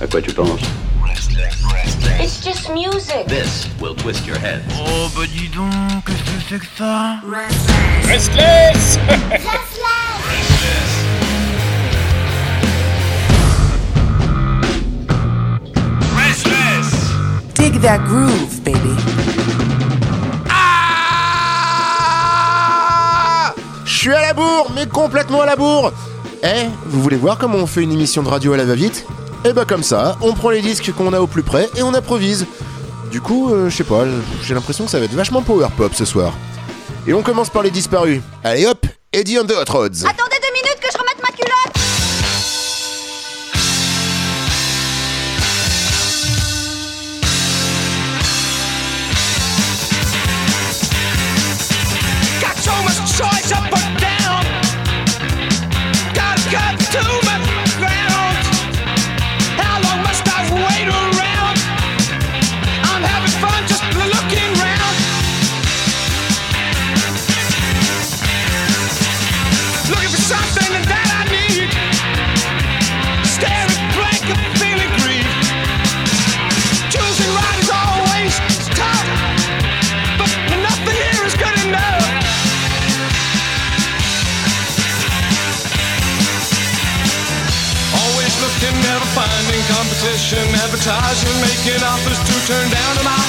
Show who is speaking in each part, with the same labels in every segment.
Speaker 1: À quoi tu penses
Speaker 2: It's just music.
Speaker 1: This will twist your head.
Speaker 3: Oh, bah dis donc, qu'est-ce que c'est que ça
Speaker 4: Restless
Speaker 3: Restless Restless Restless
Speaker 5: Dig that groove, baby.
Speaker 6: Ah Je suis à la bourre, mais complètement à la bourre Eh, vous voulez voir comment on fait une émission de radio à la va-vite? Et bah comme ça, on prend les disques qu'on a au plus près et on improvise. Du coup, euh, je sais pas, j'ai l'impression que ça va être vachement power pop ce soir. Et on commence par les disparus. Allez hop, Eddie on the Hot Rods.
Speaker 4: sabotage. You're making offers to turn down,
Speaker 7: and I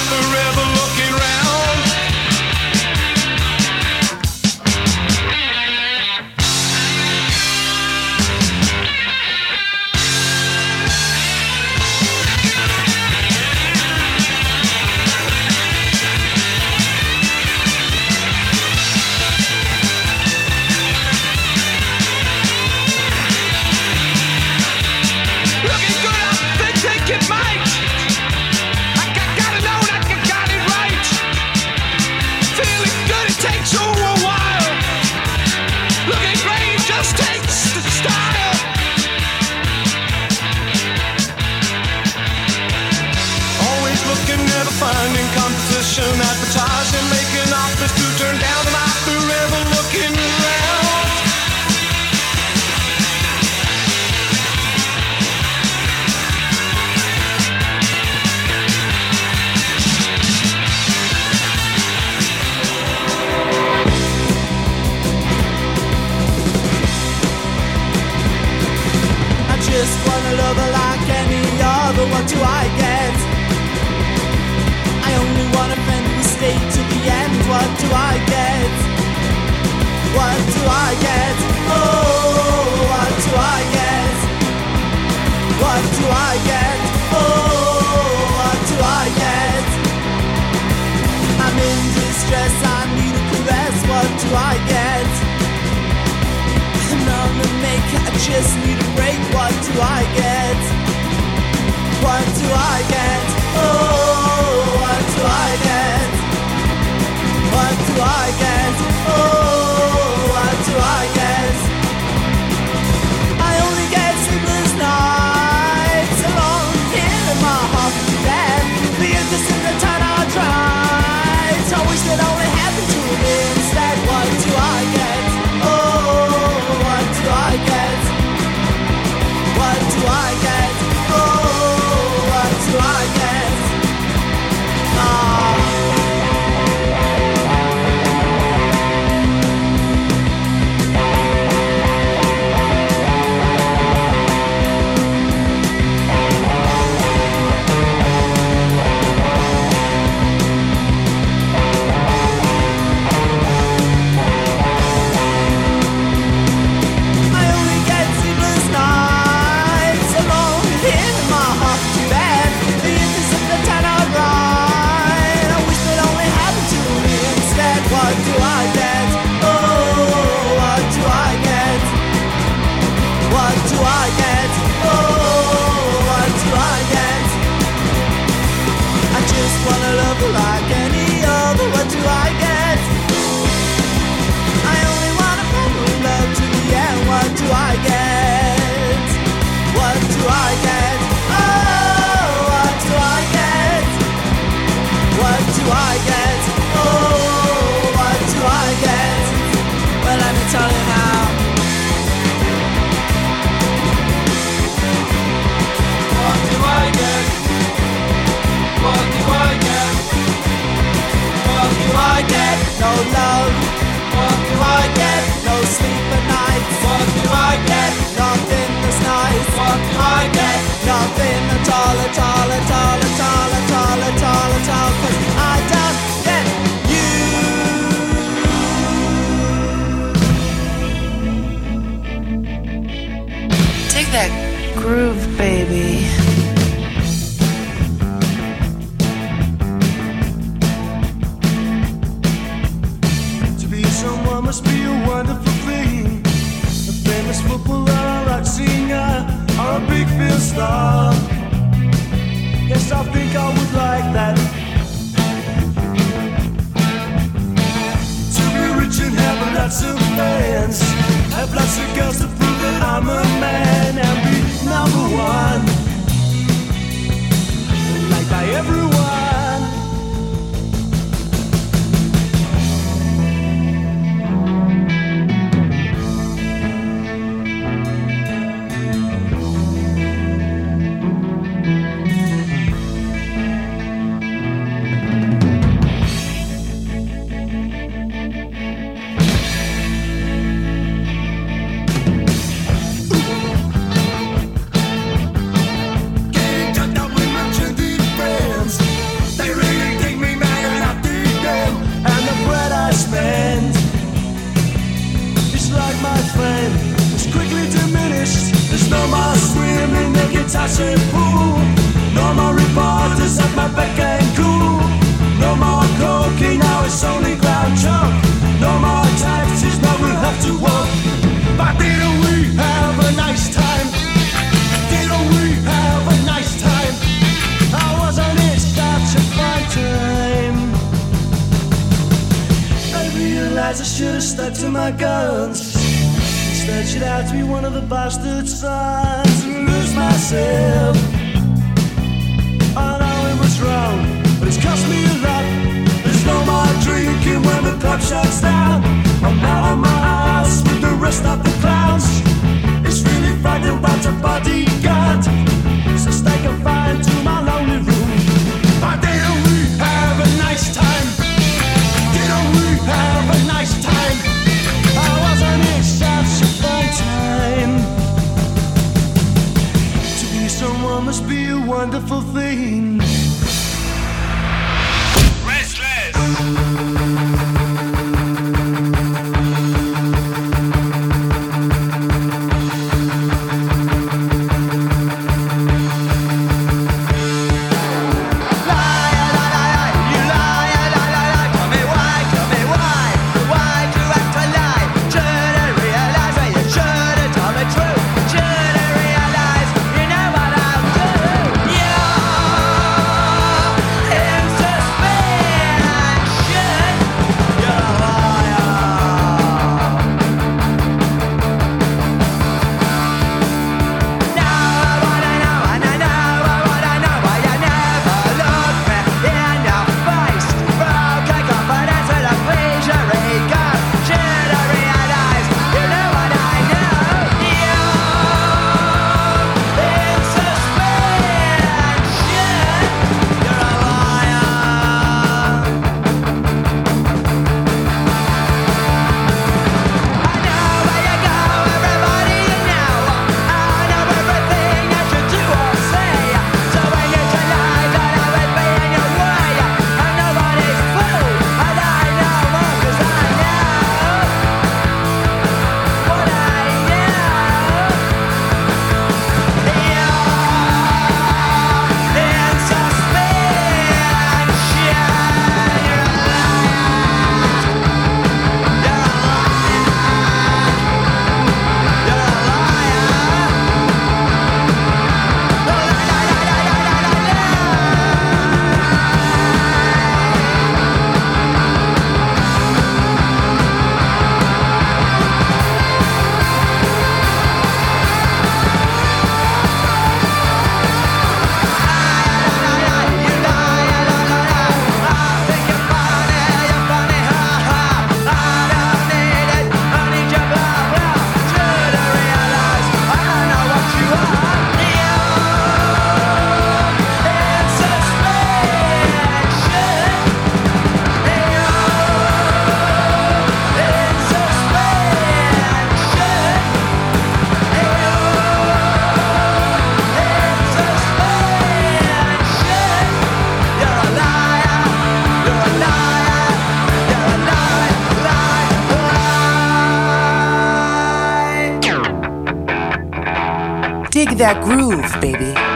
Speaker 7: that
Speaker 5: groove, baby.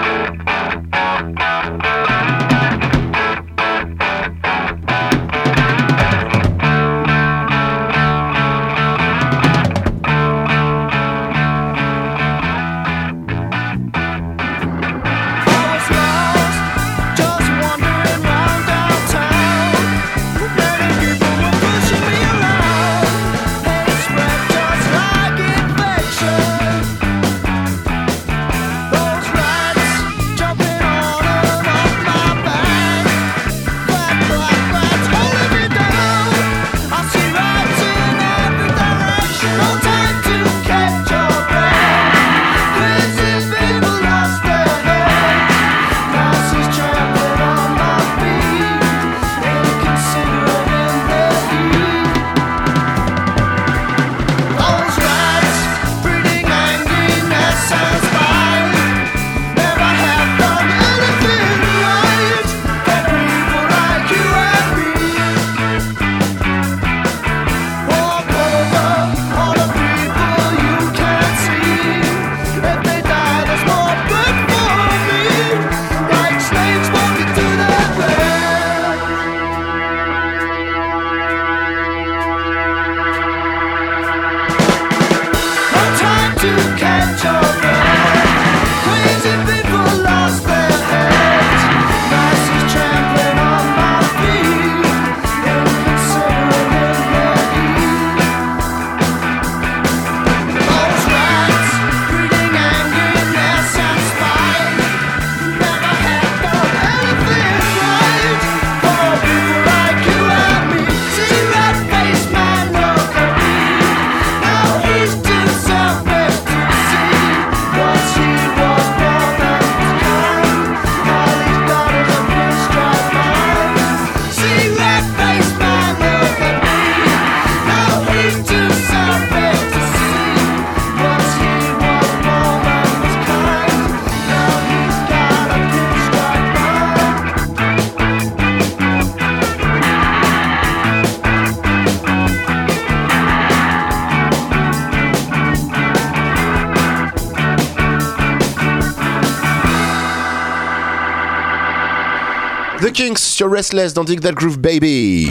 Speaker 7: The
Speaker 6: Kings sur Restless dans Dig That Groove Baby.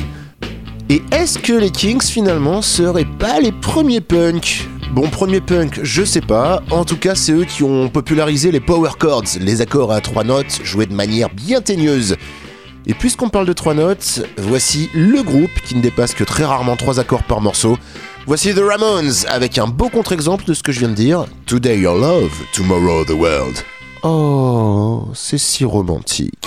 Speaker 6: Et est-ce que les Kings finalement seraient pas les premiers punks? Bon, premier punk, je sais pas. En tout cas, c'est eux qui ont popularisé les power chords, les accords à trois notes joués de manière bien teigneuse. Et puisqu'on parle de trois notes, voici le groupe qui ne dépasse que très rarement trois accords par morceau. Voici The Ramones avec un beau contre-exemple de ce que je viens de dire. Today your love, tomorrow the world. Oh, c'est si romantique.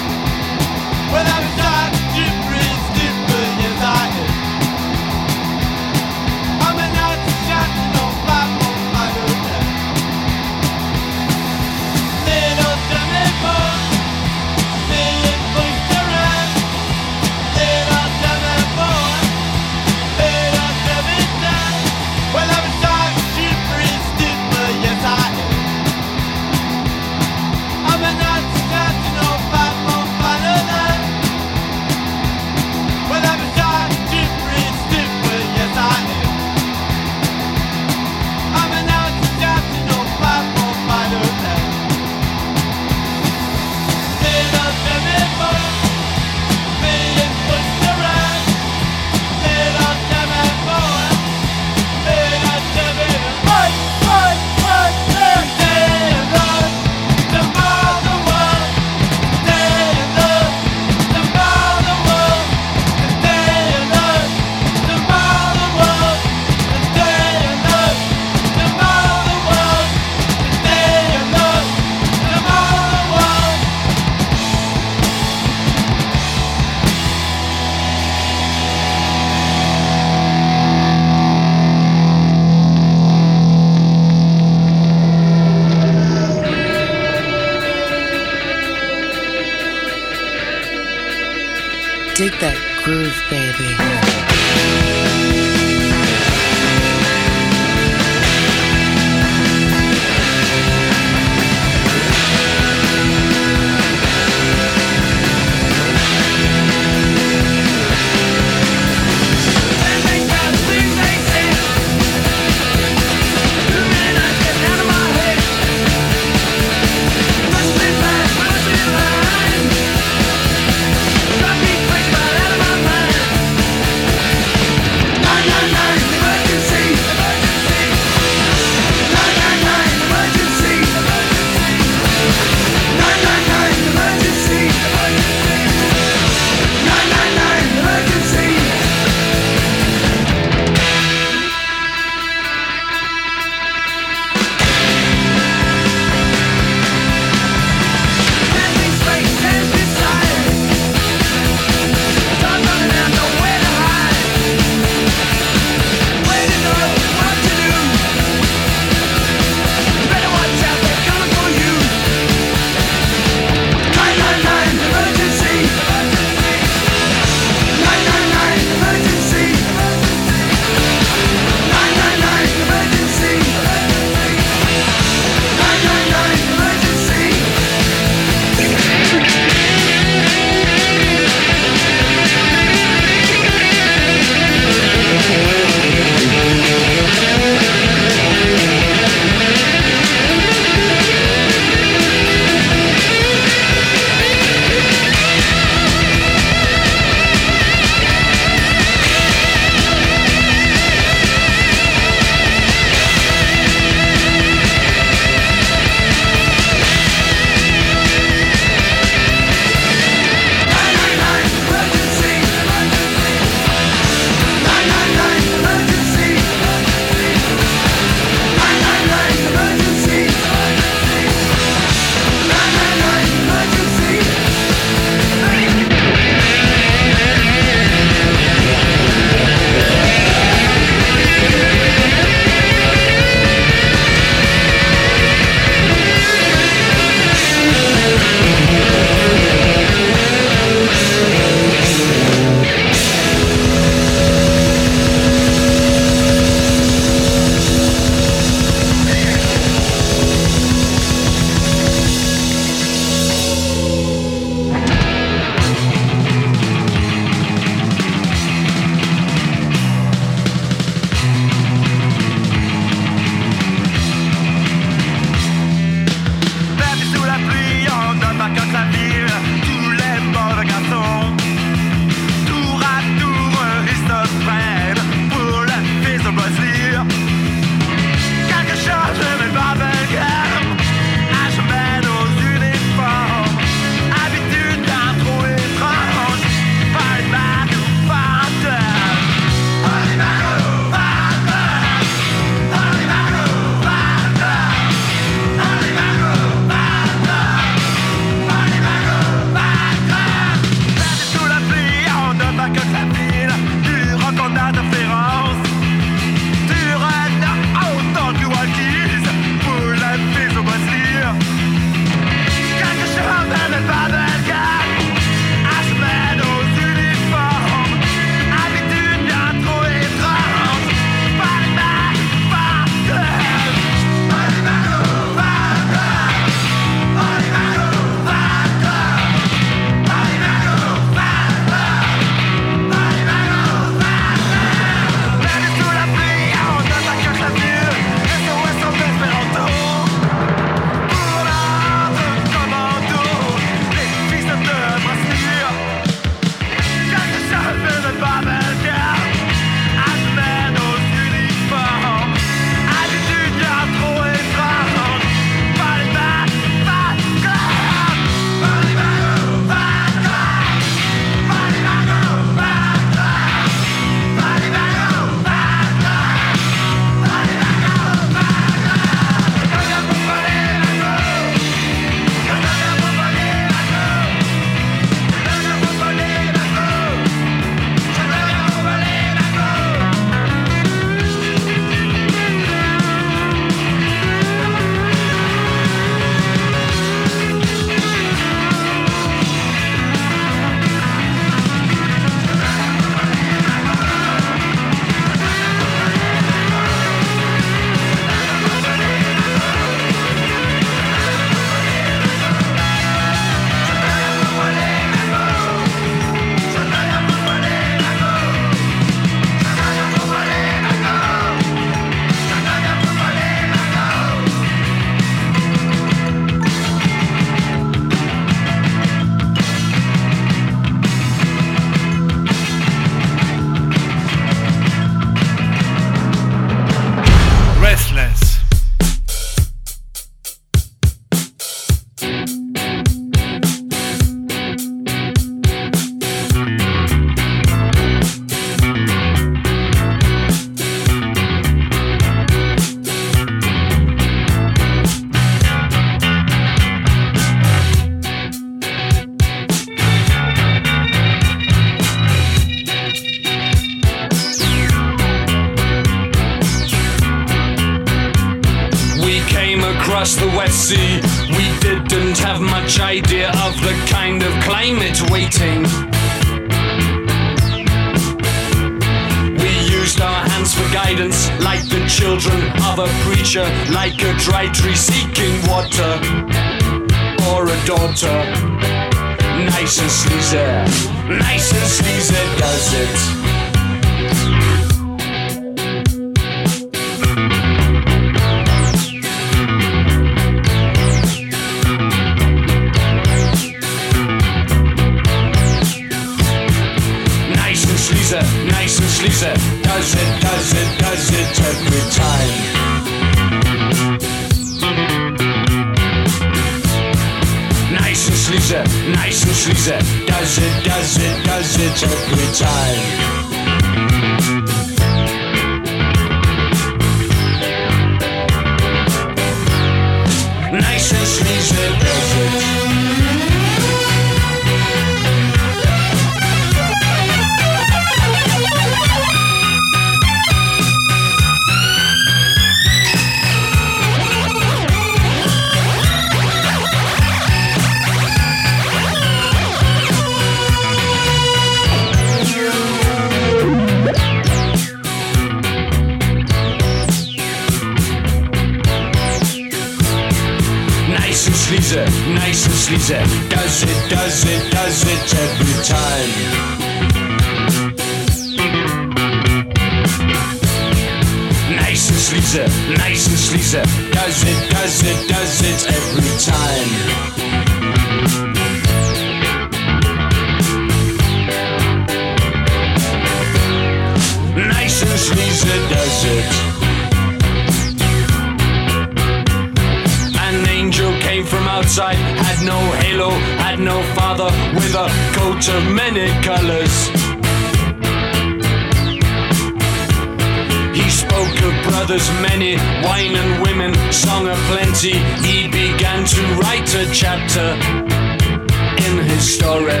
Speaker 4: story.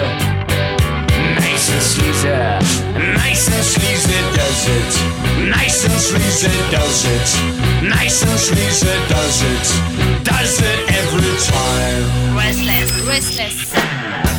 Speaker 4: Nice and sleazy, nice and sleazy does it. Nice and sleazy does it. Nice and sleazy does it. Does it every time.
Speaker 1: Restless, restless.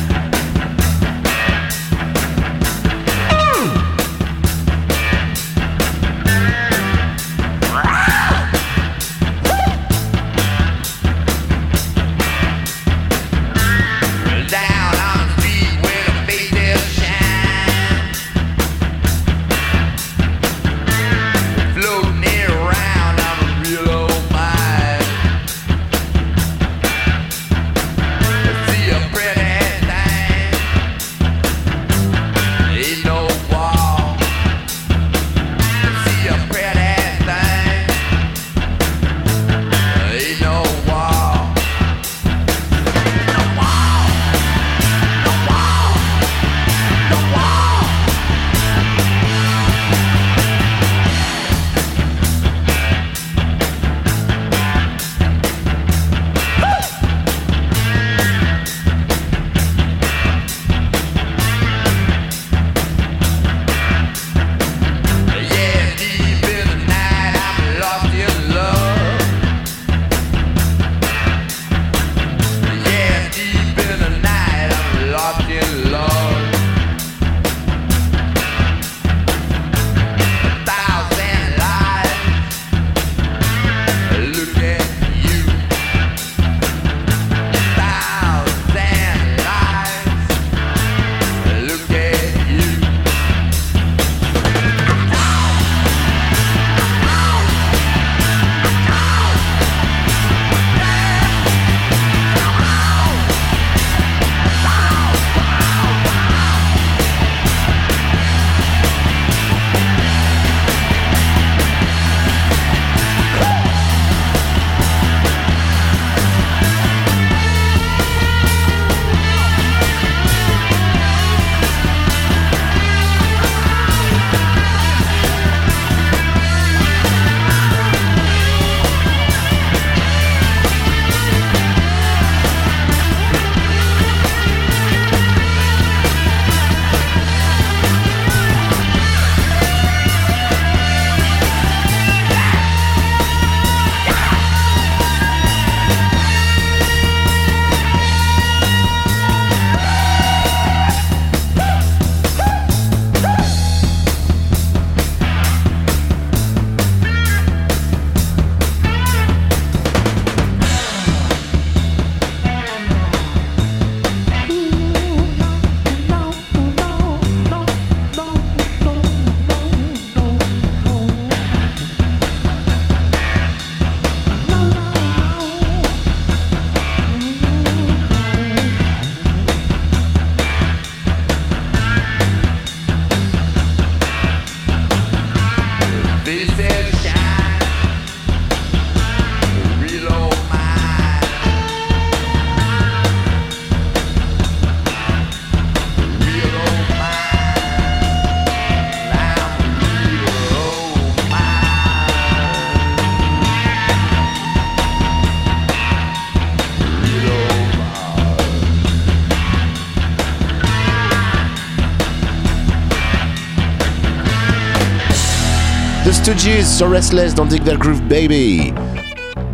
Speaker 6: Stooges sur Restless dans Dig That Baby.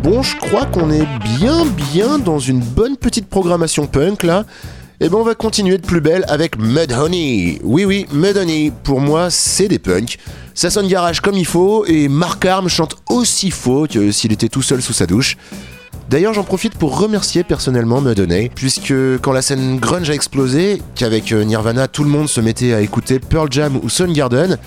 Speaker 6: Bon, je crois qu'on est bien bien dans une bonne petite programmation punk là. Et ben on va continuer de plus belle avec Mudhoney. Oui oui, Mudhoney, pour moi c'est des punks. Ça sonne garage comme il faut et Mark Arm chante aussi faux que s'il était tout seul sous sa douche. D'ailleurs, j'en profite pour remercier personnellement Mudhoney, puisque quand la scène grunge a explosé, qu'avec euh, Nirvana tout le monde se mettait à écouter Pearl Jam ou Soundgarden,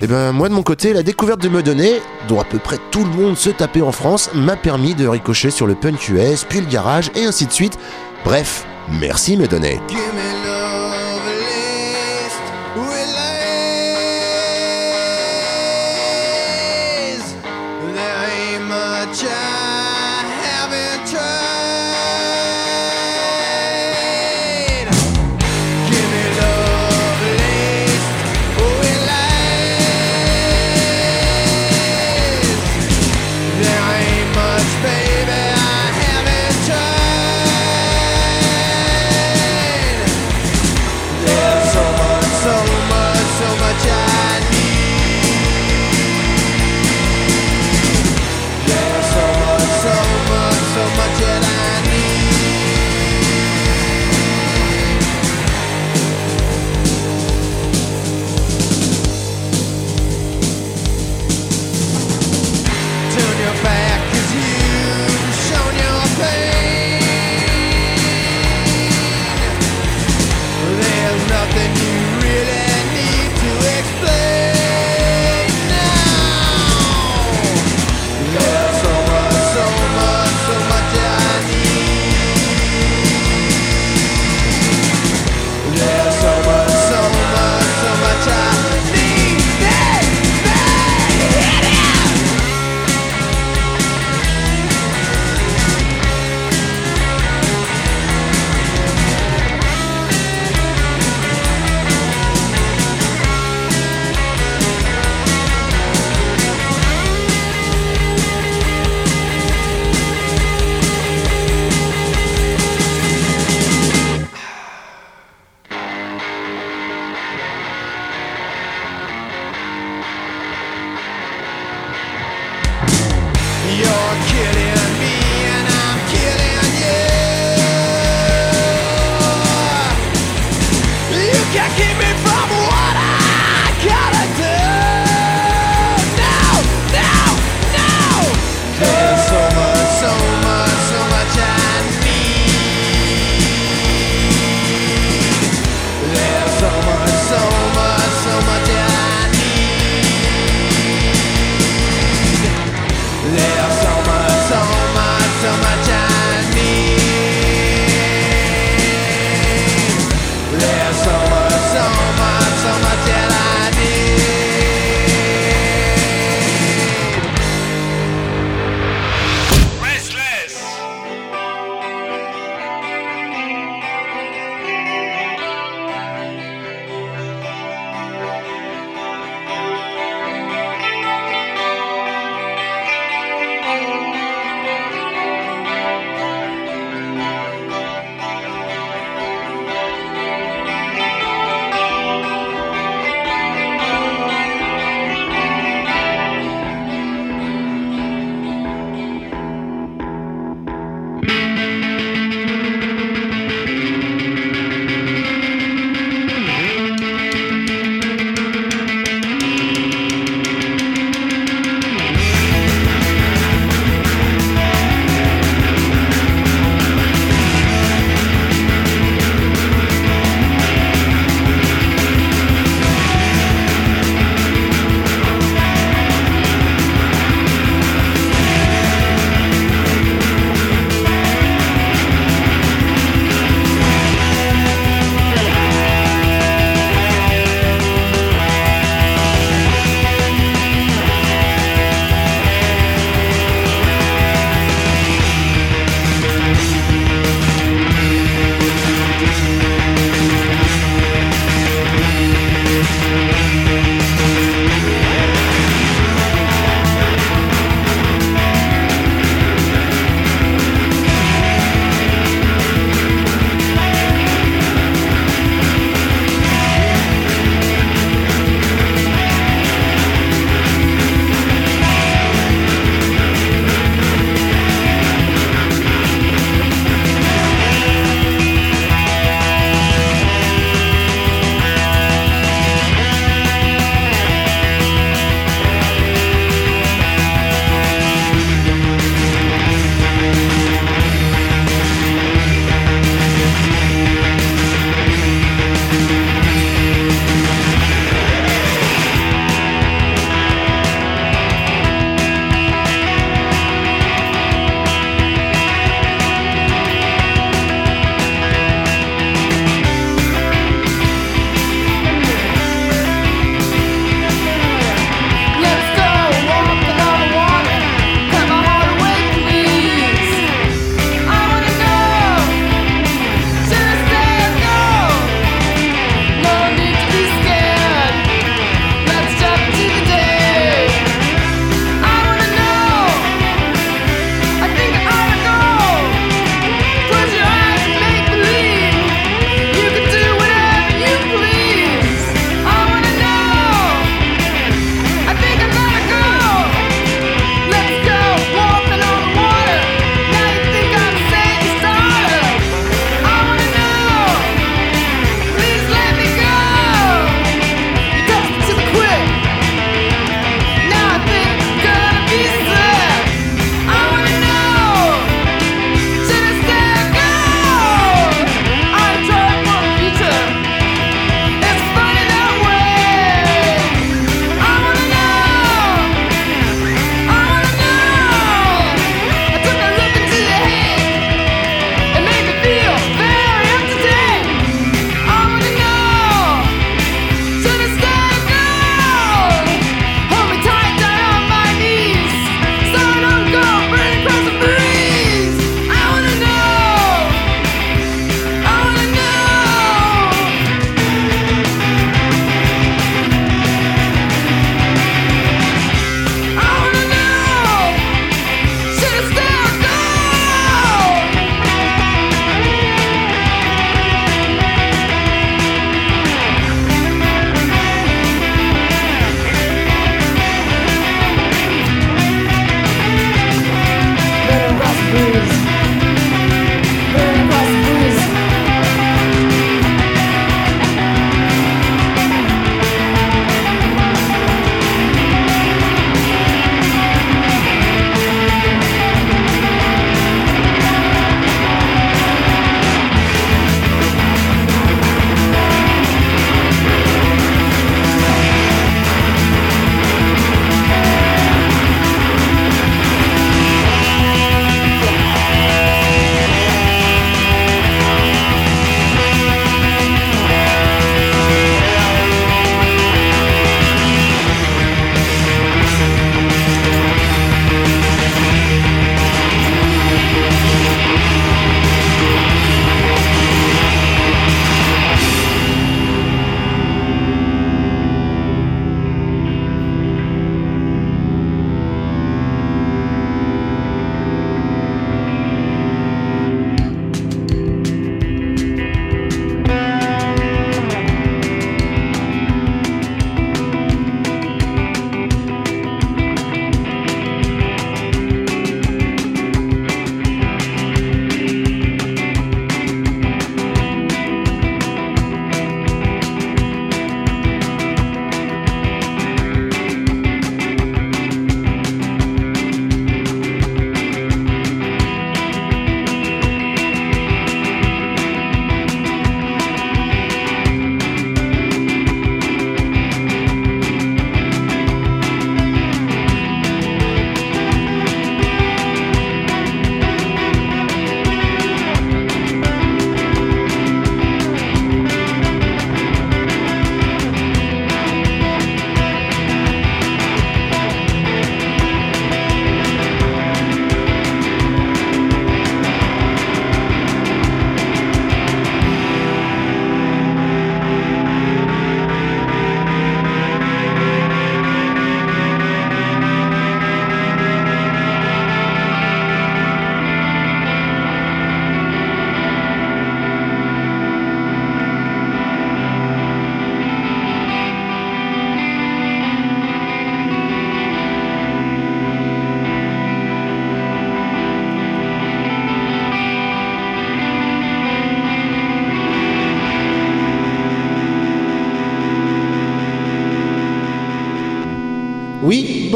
Speaker 6: et ben moi de mon côté, la découverte de Mudhoney, dont à peu près tout le monde se tapait en France, m'a permis de ricocher sur le punk US, puis le garage et ainsi de suite. Bref, merci Mudhoney.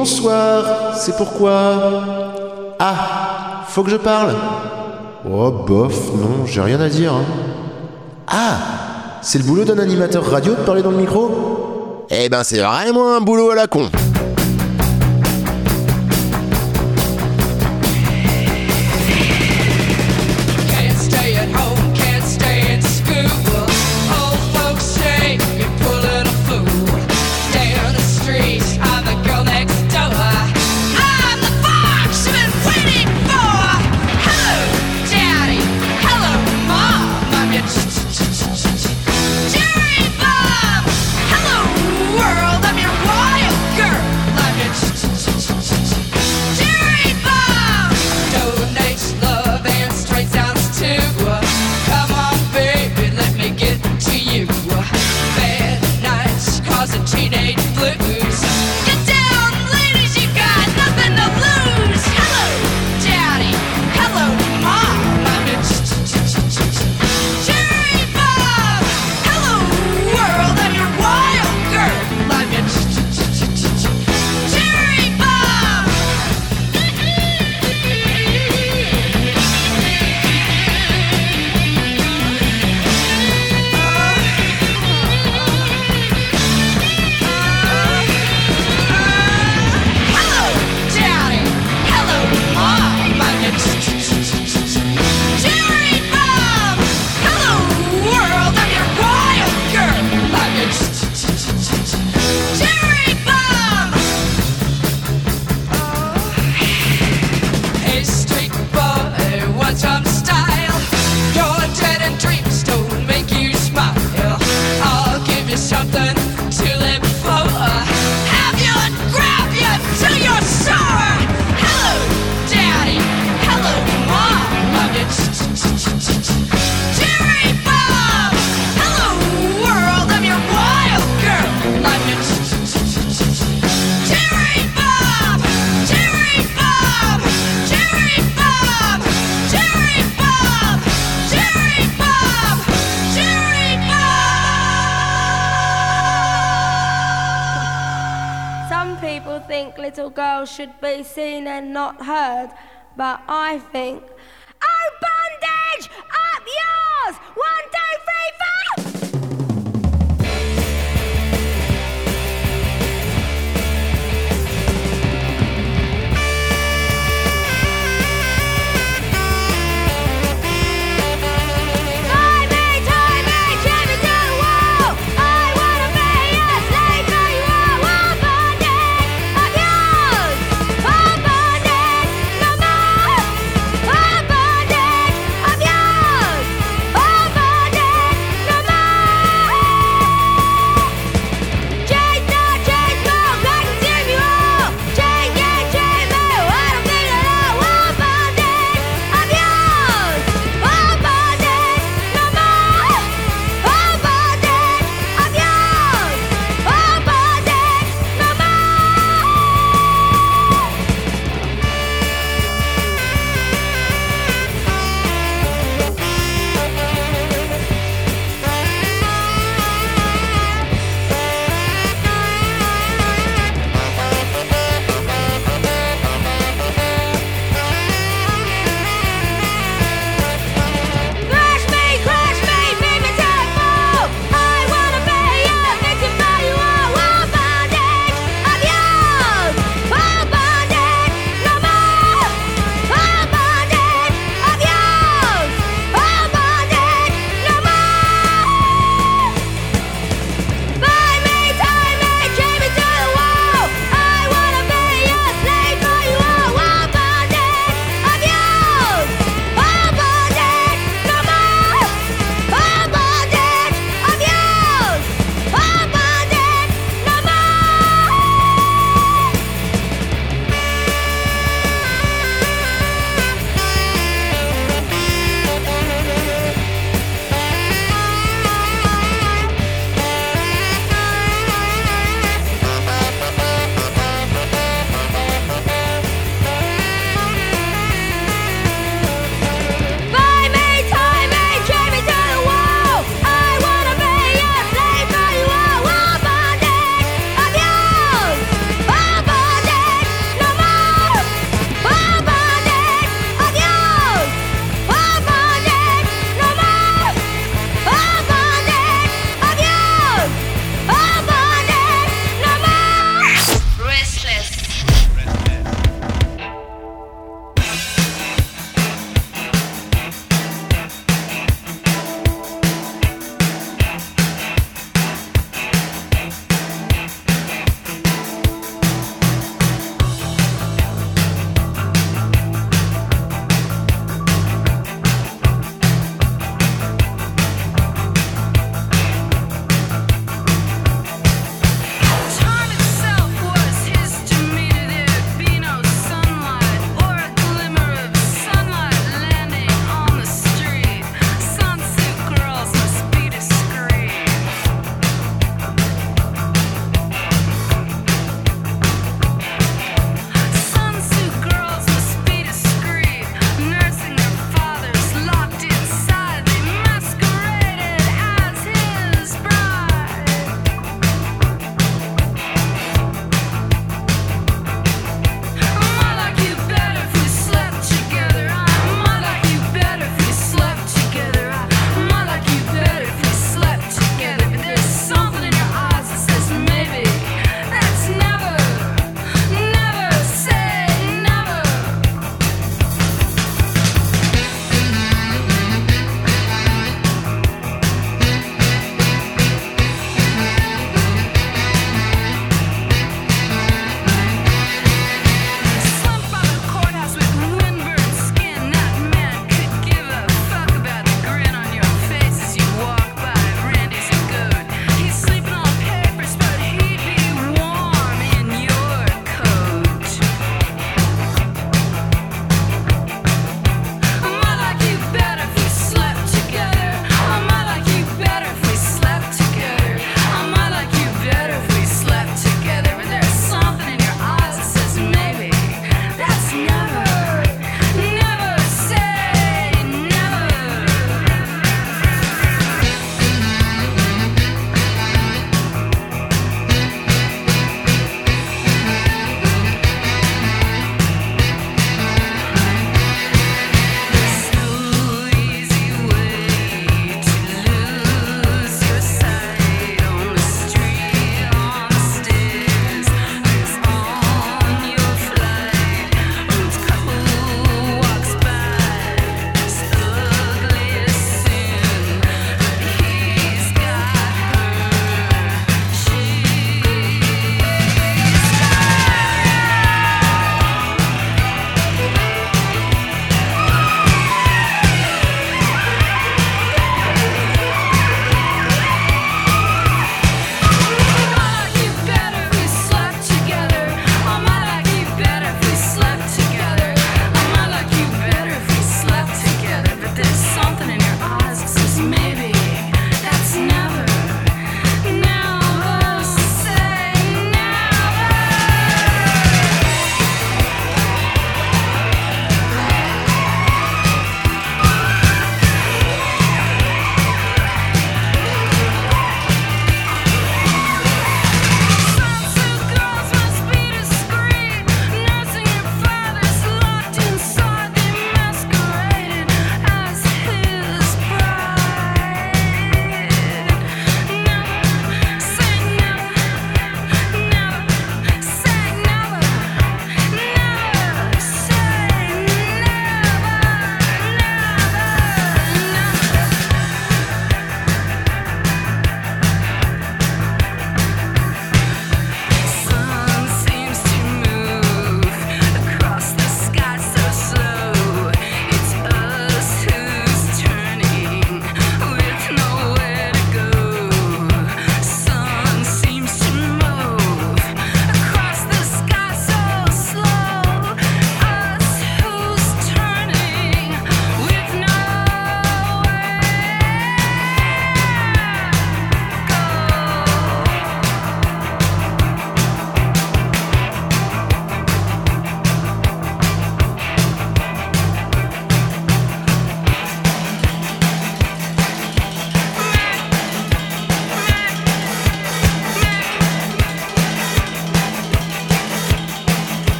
Speaker 8: Bonsoir, c'est pourquoi? Ah, faut que je parle. Oh, bof, non, j'ai rien à dire. Hein. Ah, c'est le boulot d'un animateur radio de parler dans le micro? Eh ben, c'est vraiment un boulot à la con.
Speaker 9: I think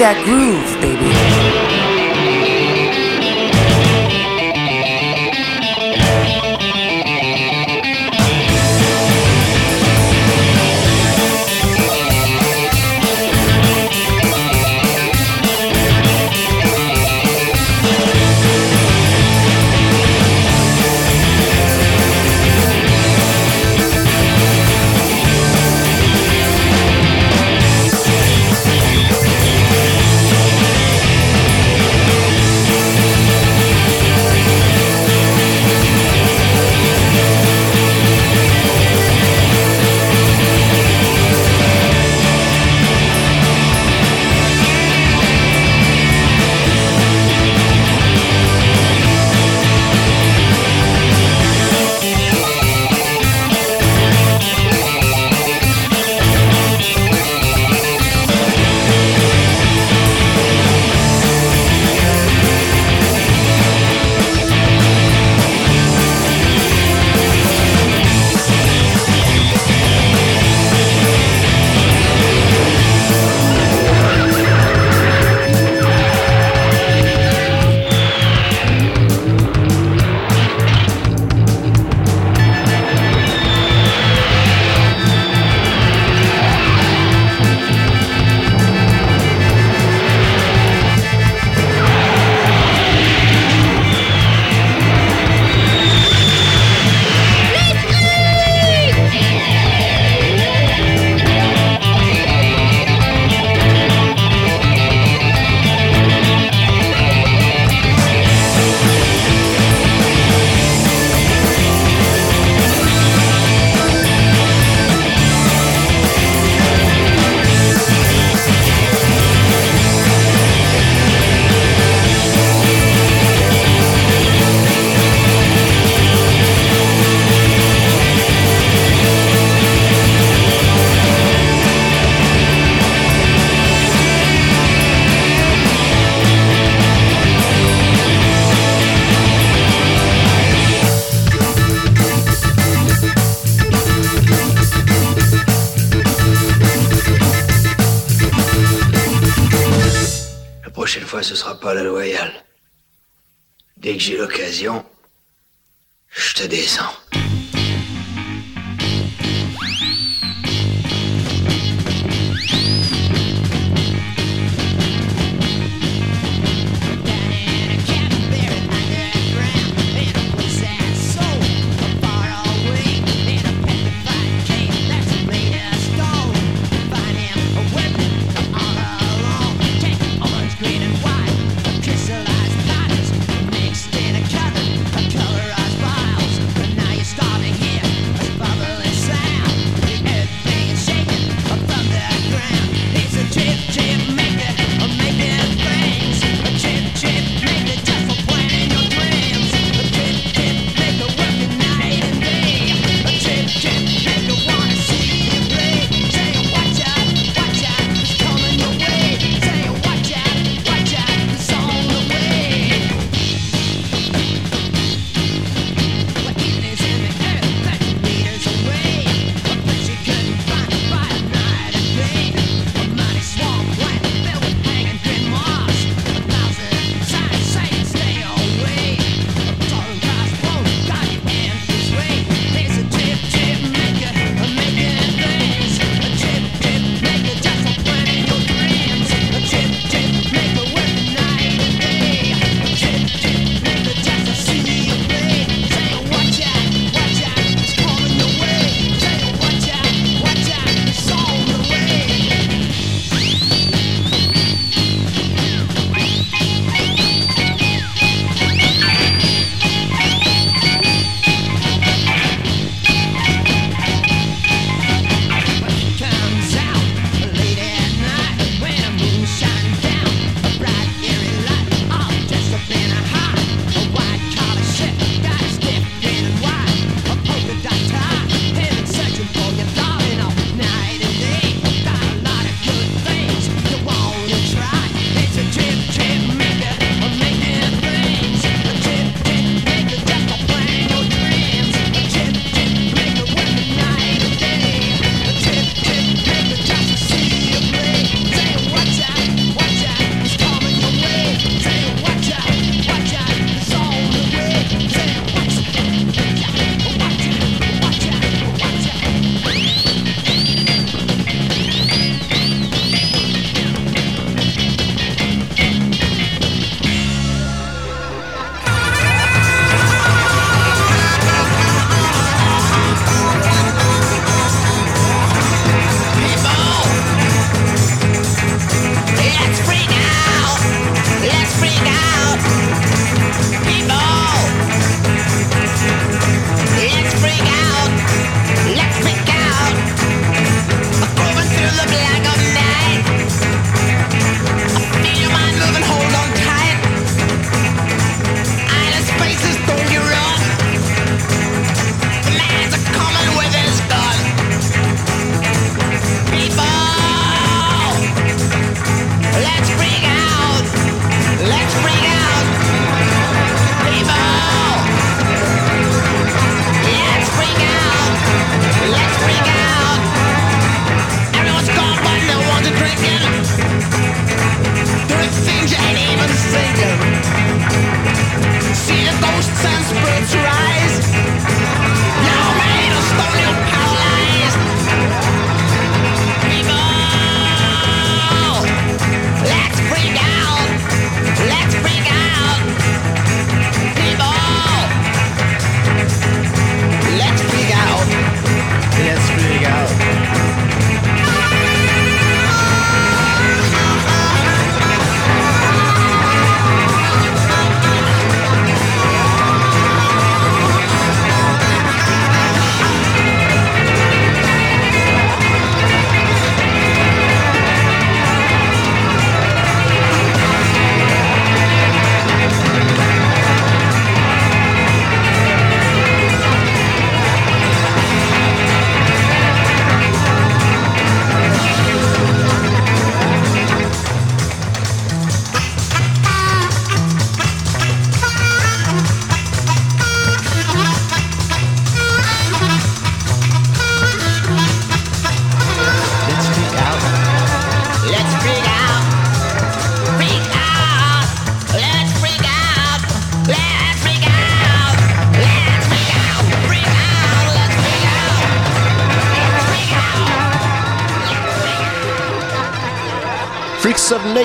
Speaker 5: that groove,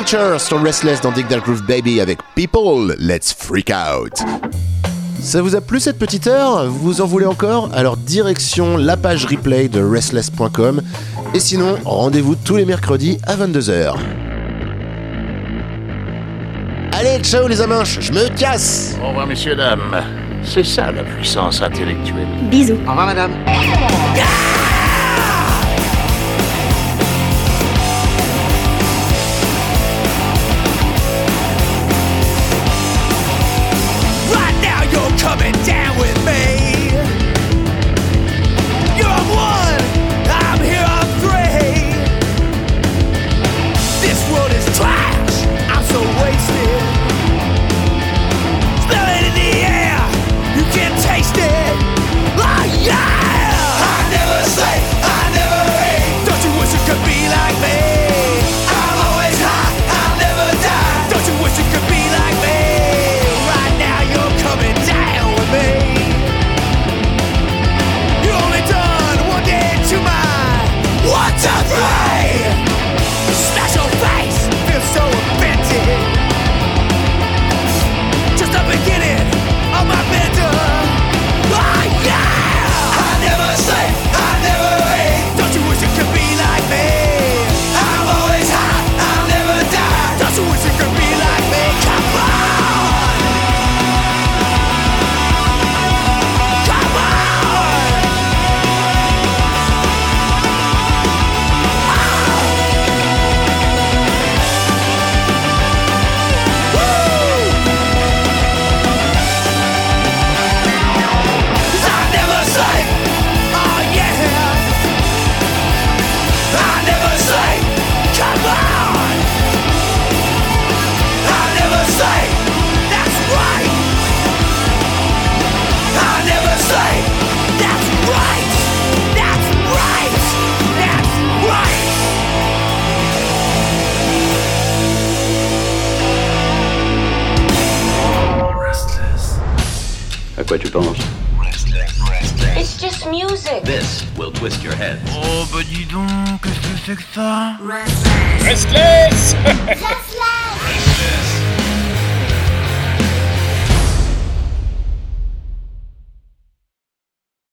Speaker 6: Sur Restless dans Digital Groove Baby avec People, Let's Freak Out. Ça vous a plu cette petite heure? Vous en voulez encore? Alors direction la page replay de restless.com et sinon rendez-vous tous les mercredis à 22h. Allez, ciao les amanches, je me casse
Speaker 10: Au revoir messieurs, dames. C'est ça la puissance intellectuelle.
Speaker 5: Bisous.
Speaker 11: Au revoir madame.